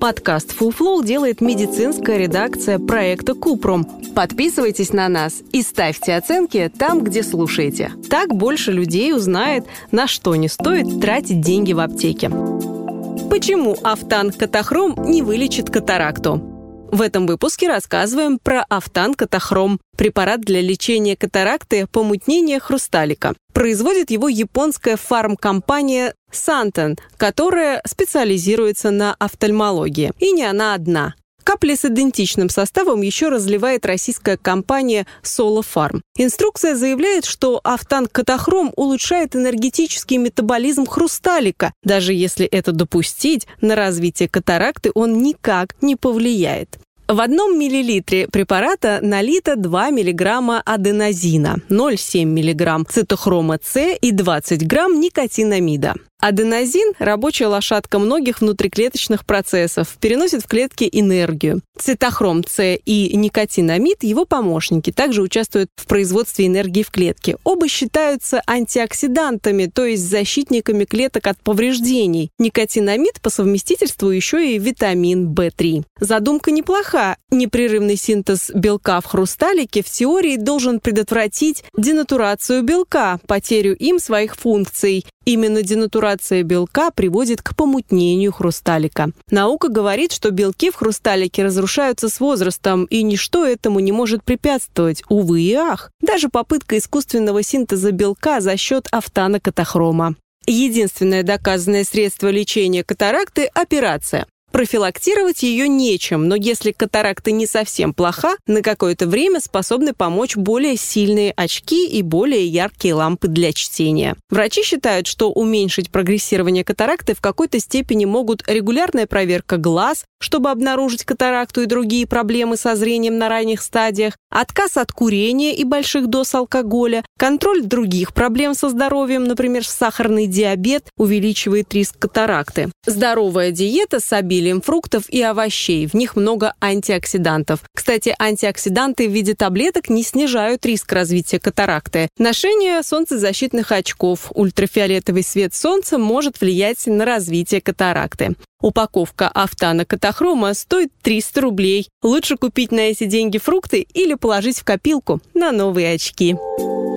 Подкаст Flow делает медицинская редакция проекта Купром. Подписывайтесь на нас и ставьте оценки там, где слушаете. Так больше людей узнает, на что не стоит тратить деньги в аптеке. Почему автан катахром не вылечит катаракту? В этом выпуске рассказываем про автан-катахром, препарат для лечения катаракты помутнения хрусталика. Производит его японская фармкомпания Santen, которая специализируется на офтальмологии. И не она одна. Капли с идентичным составом еще разливает российская компания Solo Farm. Инструкция заявляет, что автан-катахром улучшает энергетический метаболизм хрусталика. Даже если это допустить, на развитие катаракты он никак не повлияет. В одном миллилитре препарата налито 2 мг аденозина, 0,7 мг цитохрома С и 20 грамм никотинамида. Аденозин – рабочая лошадка многих внутриклеточных процессов, переносит в клетки энергию. Цитохром С и никотинамид – его помощники, также участвуют в производстве энергии в клетке. Оба считаются антиоксидантами, то есть защитниками клеток от повреждений. Никотинамид по совместительству еще и витамин В3. Задумка неплоха. Непрерывный синтез белка в хрусталике в теории должен предотвратить денатурацию белка, потерю им своих функций. Именно денатурация белка приводит к помутнению хрусталика. Наука говорит, что белки в хрусталике разрушаются с возрастом, и ничто этому не может препятствовать. Увы и ах. Даже попытка искусственного синтеза белка за счет автанокатахрома. Единственное доказанное средство лечения катаракты – операция. Профилактировать ее нечем, но если катаракта не совсем плоха, на какое-то время способны помочь более сильные очки и более яркие лампы для чтения. Врачи считают, что уменьшить прогрессирование катаракты в какой-то степени могут регулярная проверка глаз, чтобы обнаружить катаракту и другие проблемы со зрением на ранних стадиях, отказ от курения и больших доз алкоголя, контроль других проблем со здоровьем, например, сахарный диабет, увеличивает риск катаракты. Здоровая диета с обилием обилием фруктов и овощей. В них много антиоксидантов. Кстати, антиоксиданты в виде таблеток не снижают риск развития катаракты. Ношение солнцезащитных очков. Ультрафиолетовый свет солнца может влиять на развитие катаракты. Упаковка автана катахрома стоит 300 рублей. Лучше купить на эти деньги фрукты или положить в копилку на новые очки.